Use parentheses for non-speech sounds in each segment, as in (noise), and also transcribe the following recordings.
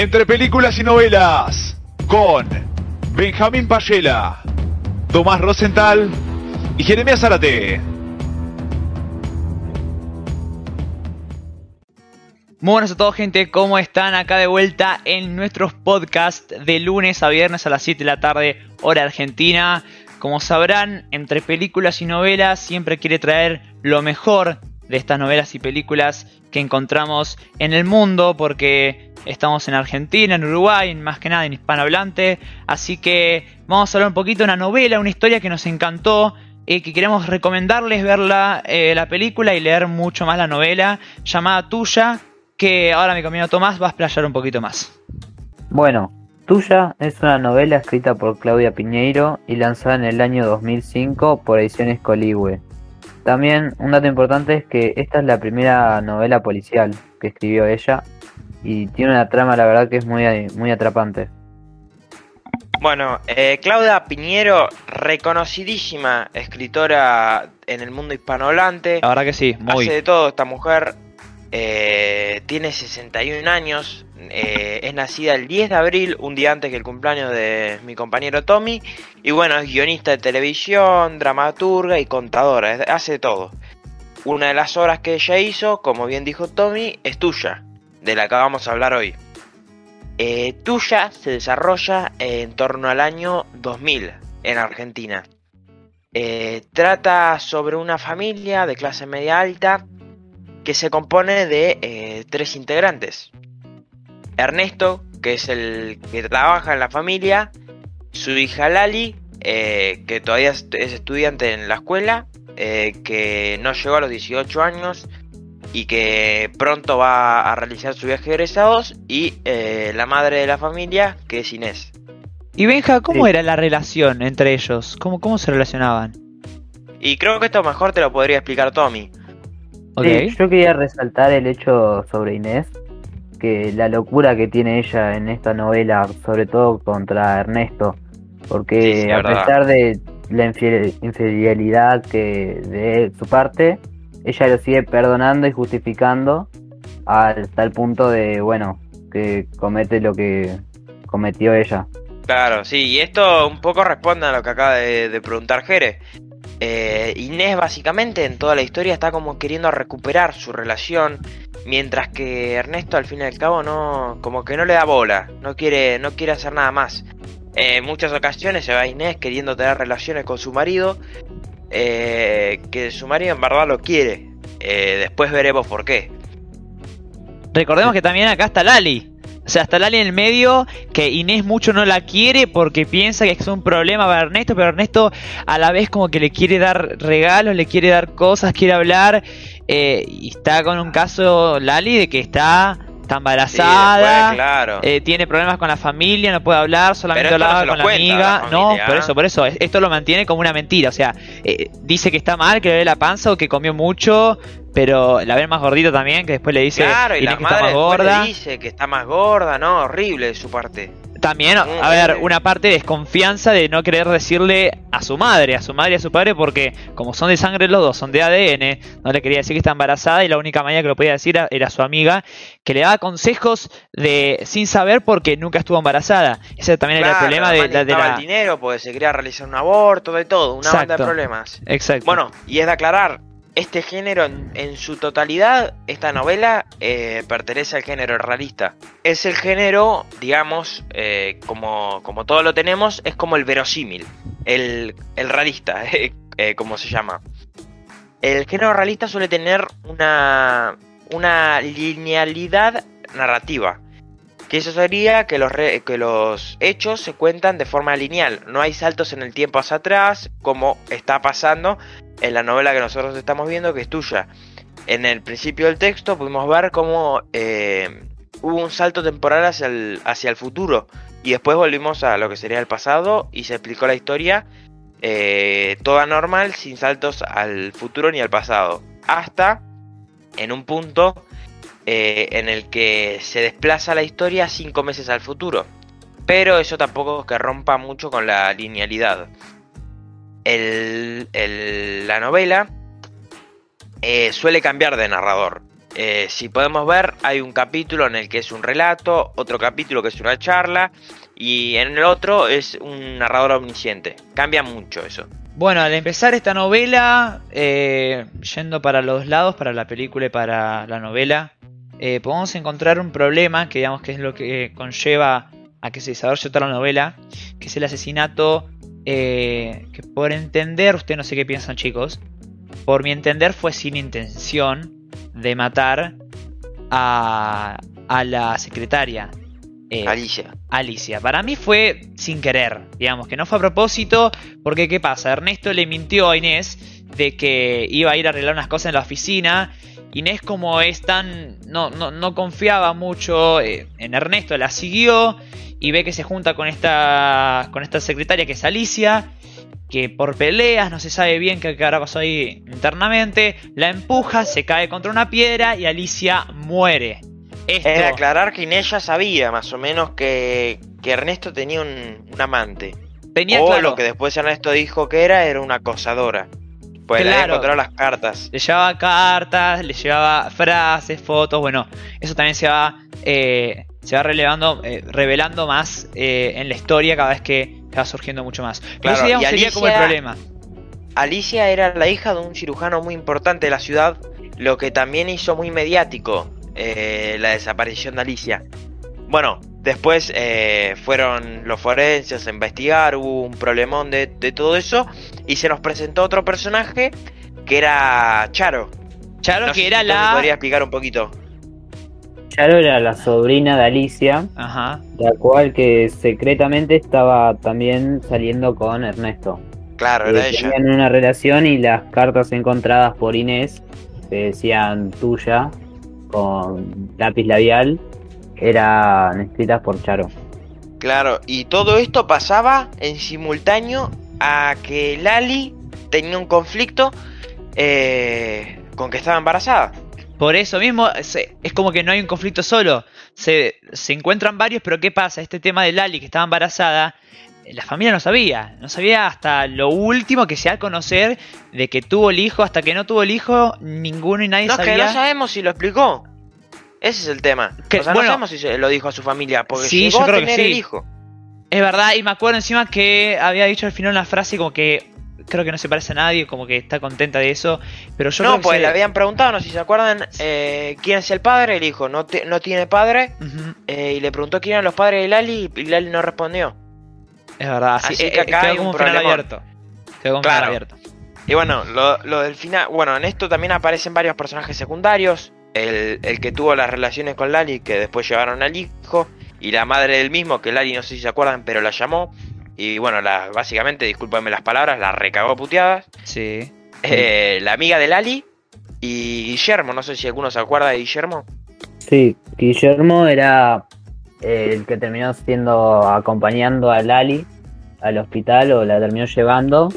Entre películas y novelas, con Benjamín Payela, Tomás Rosenthal y Jeremías Zárate. Muy buenas a todos gente, ¿cómo están? Acá de vuelta en nuestros podcasts de lunes a viernes a las 7 de la tarde, hora argentina. Como sabrán, entre películas y novelas siempre quiere traer lo mejor de estas novelas y películas que encontramos en el mundo, porque estamos en Argentina, en Uruguay, más que nada en hispanohablante. Así que vamos a hablar un poquito de una novela, una historia que nos encantó, y que queremos recomendarles ver la, eh, la película y leer mucho más la novela, llamada Tuya, que ahora mi camino Tomás va a explayar un poquito más. Bueno, Tuya es una novela escrita por Claudia Piñeiro y lanzada en el año 2005 por Ediciones Coligüe. También un dato importante es que esta es la primera novela policial que escribió ella y tiene una trama la verdad que es muy, muy atrapante. Bueno, eh, Claudia Piñero, reconocidísima escritora en el mundo hispanohablante. La verdad que sí, muy. Hace de todo esta mujer. Eh, tiene 61 años, eh, es nacida el 10 de abril, un día antes que el cumpleaños de mi compañero Tommy, y bueno, es guionista de televisión, dramaturga y contadora, hace todo. Una de las obras que ella hizo, como bien dijo Tommy, es Tuya, de la que vamos a hablar hoy. Eh, Tuya se desarrolla en torno al año 2000 en Argentina. trata sobre una familia de clase media alta que se compone de eh, tres integrantes. Ernesto, que es el que trabaja en la familia, su hija Lali, eh, que todavía es estudiante en la escuela, eh, que no llegó a los 18 años y que pronto va a realizar su viaje de egresados, y la madre de la familia, que es Inés. Y Benja, ¿cómo era la relación entre ellos? ¿Cómo, ¿Cómo se relacionaban? Y creo que esto mejor te lo podría explicar Tommy yo quería resaltar el hecho sobre Inés, que la locura que tiene ella en esta novela, sobre todo contra Ernesto, porque a pesar de la infidelidad que de su parte, ella lo sigue perdonando y justificando hasta el punto de, bueno, que comete lo que cometió ella. Claro, sí, y esto un poco responde a lo que acaba de, de preguntar Jere. Eh, Inés básicamente en toda la historia está como queriendo recuperar su relación, mientras que Ernesto al fin y al cabo no, como que no le da bola, no quiere, no quiere hacer nada más. en muchas ocasiones se va Inés queriendo tener relaciones con su marido, eh, que su marido en verdad lo quiere. Eh, después veremos por qué. Recordemos que también acá está Lali. O sea, está Lali en el medio, que Inés mucho no la quiere porque piensa que es un problema para Ernesto, pero Ernesto a la vez como que le quiere dar regalos, le quiere dar cosas, quiere hablar. Eh, y está con un caso Lali de que está está embarazada, claro. eh, tiene problemas con la familia, no puede hablar, solamente hablaba con la amiga. no, por eso, por eso, esto lo mantiene como una mentira. O sea, eh, dice que está mal, que le ve la panza o que comió mucho, pero la ven más gordita también, que después le dice claro, y la que está más gorda. Le dice que está más gorda, no, horrible de su parte. También, a ver, una parte de desconfianza de no querer decirle a su madre, a su madre y a su padre, porque como son de sangre los dos, son de ADN, no le quería decir que está embarazada y la única manera que lo podía decir era, su amiga, que le daba consejos de sin saber porque nunca estuvo embarazada. Ese también era el problema de, de, el dinero, porque se quería realizar un aborto, de todo, una banda de problemas. Exacto. Bueno, y es de aclarar, este género en, su totalidad, esta novela eh, pertenece al género realista. Es el género, digamos, eh, como, como todo lo tenemos, es como el verosímil, el, el realista, (laughs) eh, como se llama. El género realista suele tener una, una linealidad narrativa. Que eso sería que los, que los hechos se cuentan de forma lineal. No hay saltos en el tiempo hacia atrás, como está pasando en la novela que nosotros estamos viendo, que es tuya. En el principio del texto pudimos ver cómo eh, hubo un salto temporal hacia el, futuro y después volvimos a lo que sería el pasado y se explicó la historia eh, toda normal sin saltos al futuro ni al pasado. Hasta en un punto eh, en el que se desplaza la historia cinco meses al futuro. Pero eso tampoco es que rompa mucho con la linealidad la novela eh, suele cambiar de narrador. eh, si podemos ver, hay un capítulo en el que es un relato, otro capítulo que es una charla y en el otro es un narrador omnisciente. Cambia mucho eso. Bueno, al empezar esta novela, eh, yendo para los lados, para la película y para la novela, podemos encontrar un problema que digamos que es lo que conlleva a que se desarrolle toda la novela, que es el asesinato que por entender, usted no sé qué piensan chicos, por mi entender fue sin intención de matar a, a la secretaria. Eh, Alicia. Alicia. Para mí fue sin querer, digamos, que no fue a propósito, porque ¿qué pasa? Ernesto le mintió a Inés de que iba a ir a arreglar unas cosas en la oficina. Inés como es tan... no, no, no confiaba mucho eh, en Ernesto, la siguió y ve que se junta con esta, con esta secretaria que es Alicia que por peleas, no se sabe bien qué habrá pasado ahí internamente, la empuja, se cae contra una piedra y Alicia muere. Es de aclarar que Inés ya sabía más o menos que, que Ernesto tenía un, amante. Tenía, o lo que después Ernesto dijo que era, era una acosadora. Pues le había encontrado las cartas. Le llevaba cartas, le llevaba frases, fotos, bueno, eso también se va, eh, se va relevando, eh, revelando más eh, en la historia cada vez que va surgiendo mucho más. Claro, y sería como el problema. Alicia era la hija de un cirujano muy importante de la ciudad, lo que también hizo muy mediático eh, la desaparición de Alicia. Bueno, después eh, fueron los forenses a investigar, hubo un problemón de, todo eso y se nos presentó otro personaje que era Charo. Charo que era la... podría explicar un poquito. Charo era la sobrina de Alicia, la cual que secretamente estaba también saliendo con Ernesto. Claro, era eh, ella. Tenían una relación y las cartas encontradas por Inés, que decían tuya, con lápiz labial, eran escritas por Charo. Claro, y todo esto pasaba en simultáneo a que Lali tenía un conflicto eh, con que estaba embarazada. Por eso mismo es, como que no hay un conflicto solo. Se, encuentran varios, pero ¿qué pasa? Este tema de Lali que estaba embarazada, eh, la familia no sabía. No sabía hasta lo último que se ha a conocer de que tuvo el hijo. Hasta que no tuvo el hijo, ninguno y nadie no, sabía. No, que no sabemos si lo explicó. Ese es el tema. no sabemos si se lo dijo a su familia. Porque sí, yo creo que sí. el hijo. Es verdad, y me acuerdo encima que había dicho al final una frase como que creo que no se parece a nadie, como que está contenta de eso. Pero yo no, pues le habían preguntado, no sé si se acuerdan, eh, quién es el padre. El hijo no, no tiene padre. Eh, y le preguntó quién eran los padres de Lali y Lali no respondió. Es verdad, así, que eh, acá quedó como un final abierto. Quedó claro. abierto. Y bueno, lo, lo, del final. Bueno, en esto también aparecen varios personajes secundarios. El, el que tuvo las relaciones con Lali, que después llevaron al hijo. Y la madre del mismo, que Lali no sé si se acuerdan, pero la llamó. Y bueno, la, básicamente, discúlpenme las palabras, la recagó puteadas. Sí. Eh, la amiga de Lali y Guillermo, no sé si alguno se acuerda de Guillermo. Sí, Guillermo era eh, el que terminó siendo acompañando a Lali al hospital o la terminó llevando.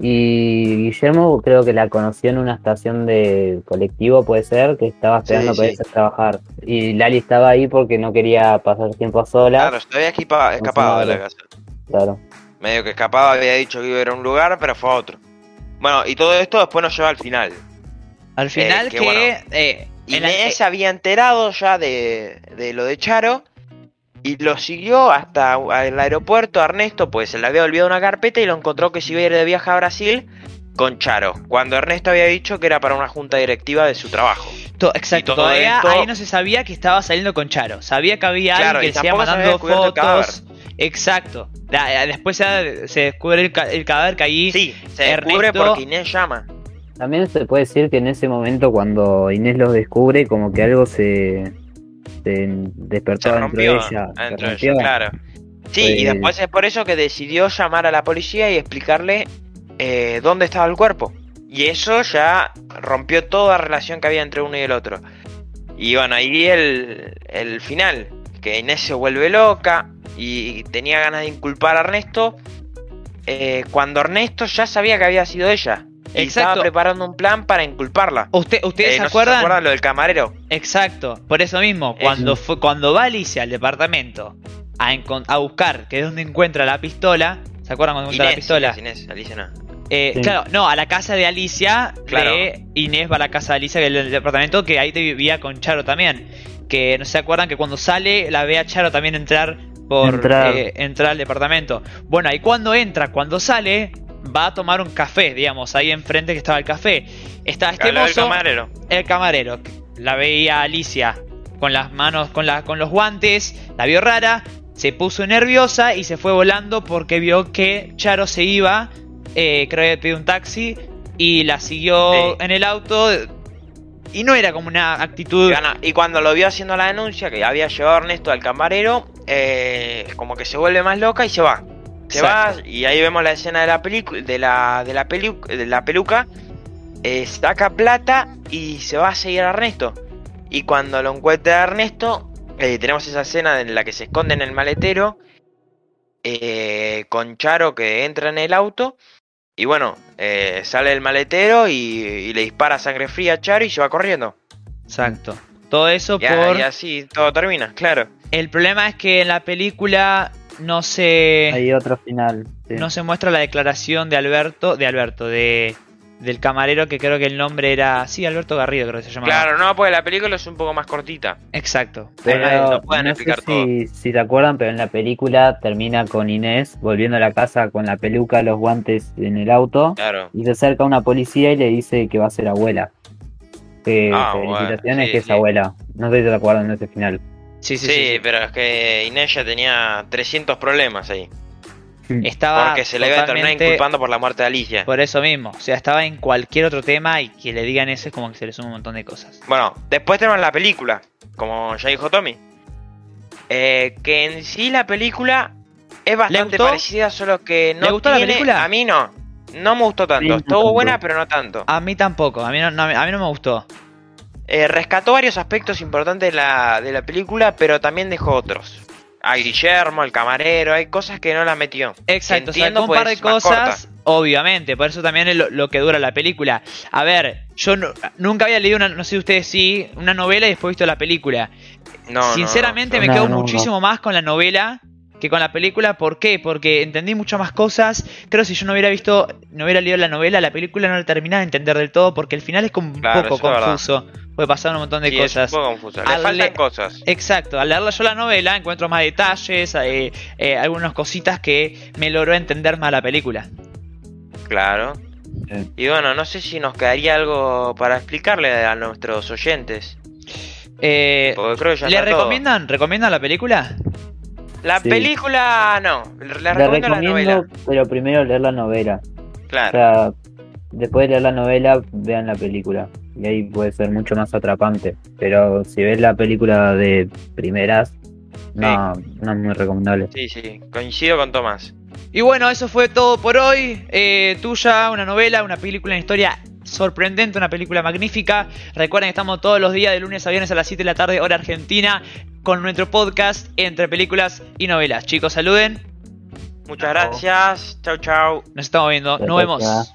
Y Guillermo creo que la conoció en una estación de colectivo, puede ser, que estaba esperando para irse a trabajar. Y Lali estaba ahí porque no quería pasar tiempo sola. Claro, estaba escapado de la casa. Claro. Medio que escapaba, había dicho que iba a ir a un lugar, pero fue a otro. Bueno, y todo esto después nos lleva al final. Al final eh, que... eh, Inés se había enterado ya de, lo de Charo y lo siguió hasta el aeropuerto Ernesto, pues se le había olvidado una carpeta y lo encontró que se iba a ir de viaje a Brasil con Charo, cuando Ernesto había dicho que era para una junta directiva de su trabajo. exacto, todavía ahí no se sabía que estaba saliendo con Charo, sabía que había alguien que se iba mandando fotos. Exacto. Después se, descubre el, cadáver que ahí. Sí, se descubre porque Inés llama. También se puede decir que en ese momento, cuando Inés los descubre, como que algo se, despertó dentro de ella. claro. Sí, y después es por eso que decidió llamar a la policía y explicarle eh, dónde estaba el cuerpo. Y eso ya rompió toda relación que había entre uno y el otro. Y bueno, ahí el, el final, que Inés se vuelve loca, y tenía ganas de inculpar a Ernesto eh, cuando Ernesto ya sabía que había sido ella. Y estaba preparando un plan para inculparla. ¿Usted, ¿Ustedes eh, se, acuerdan? se acuerdan lo del camarero? Exacto, por eso mismo, cuando, fue, cuando va Alicia al departamento a, a buscar que es donde encuentra la pistola, ¿se acuerdan cuando encuentra la pistola? Inés, Alicia no. Eh, claro, no, a la casa de Alicia, claro. Inés va a la casa de Alicia, que es el departamento que ahí te vivía con Charo también. Que no se acuerdan que cuando sale la ve a Charo también entrar por entrar, eh, entrar al departamento. Bueno, ahí cuando entra, cuando sale, va a tomar un café, digamos, ahí enfrente que estaba el café. Está este mozo, el camarero. el camarero. La veía Alicia con las manos, con, la, con los guantes, la vio rara, se puso nerviosa y se fue volando porque vio que Charo se iba, eh, creo que pidió un taxi y la siguió Sí. en el auto. Y no era como una actitud... Y cuando lo vio haciendo la denuncia, que había llevado a Ernesto al camarero, eh, como que se vuelve más loca y se va. Se Exacto. va y ahí vemos la escena de la película, de la, de la, pelu- de la peluca, eh, saca plata y se va a seguir a Ernesto. Y cuando lo encuentra a Ernesto, eh, tenemos esa escena en la que se esconde en el maletero, eh, con Charo que entra en el auto. Y bueno, sale del maletero y, y le dispara sangre fría a Charo y se va corriendo. Exacto. Todo eso por... y así todo termina, claro. El problema es que en la película no se... Hay otro final. sí. no se muestra la declaración de Alberto, de Alberto, de del camarero que creo que el nombre era, sí, Alberto Garrido creo que se llamaba. Claro, no, porque la película es un poco más cortita. Exacto. Pero no pueden no explicar sé si, si te acuerdan, pero en la película termina con Inés volviendo a la casa con la peluca, los guantes en el auto Claro. y se acerca una policía y le dice que va a ser abuela. Que Ah, bueno, felicitaciones sí, que es sí. abuela. No sé si te acuerdan de ese final. Sí, sí, Sí, pero es que Inés ya tenía 300 problemas ahí. Estaba Porque se le iba a terminar totalmente inculpando por la muerte de Alicia. por eso mismo. O sea, estaba en cualquier otro tema y que le digan eso es como que se le suma un montón de cosas. Bueno, después tenemos la película, como ya dijo Tommy. Eh, que en sí la película es bastante parecida, solo que no ¿Le gustó la película? A mí no. No me gustó tanto. Estuvo tanto. buena, pero no tanto. A mí tampoco, a mí no, no- a mí no me gustó. Eh, rescató varios aspectos importantes de la, de la película, pero también dejó otros. A Guillermo, el camarero, hay cosas que no las metió. Exacto, Entiendo, sacó un par pues, de cosas, obviamente, por eso también es lo, lo que dura la película. A ver, yo no- nunca había leído una, no sé ustedes sí, una novela y después visto la película. No, no, Sinceramente no, me no, quedo no, muchísimo más con la novela que con la película. ¿Por qué? Porque entendí muchas más cosas. Creo que si yo no hubiera visto, no hubiera leído la novela, la película no la terminaba de entender del todo porque el final es como un Claro, poco es confuso. Puede pasar un montón de Sí, es cosas. un poco confuso. Le Al faltan le- cosas. Exacto, al leerla yo la novela encuentro más detalles, eh, eh, algunas cositas que me logró entender más la película. Claro. Sí. Y bueno, no sé si nos quedaría algo para explicarle a nuestros oyentes. Eh, Porque creo que ya ¿Le todo. recomiendan, recomiendan la película? La Sí. película no. Le recomiendo la recomiendo, novela. pero primero leer la novela. O Claro. sea, después de leer la novela, vean la película. Y ahí puede ser mucho más atrapante. Pero si ves la película de primeras, no, no es muy recomendable. Sí, sí. Coincido con Tomás. Y bueno, eso fue todo por hoy. Eh, tuya, una novela, una película, una historia sorprendente, una película magnífica. Recuerden que estamos todos los días de lunes a viernes a las 7 de la tarde, hora argentina, con nuestro podcast entre películas y novelas. Chicos, saluden. Muchas gracias. Chau, chau. Nos estamos viendo. Nos vemos.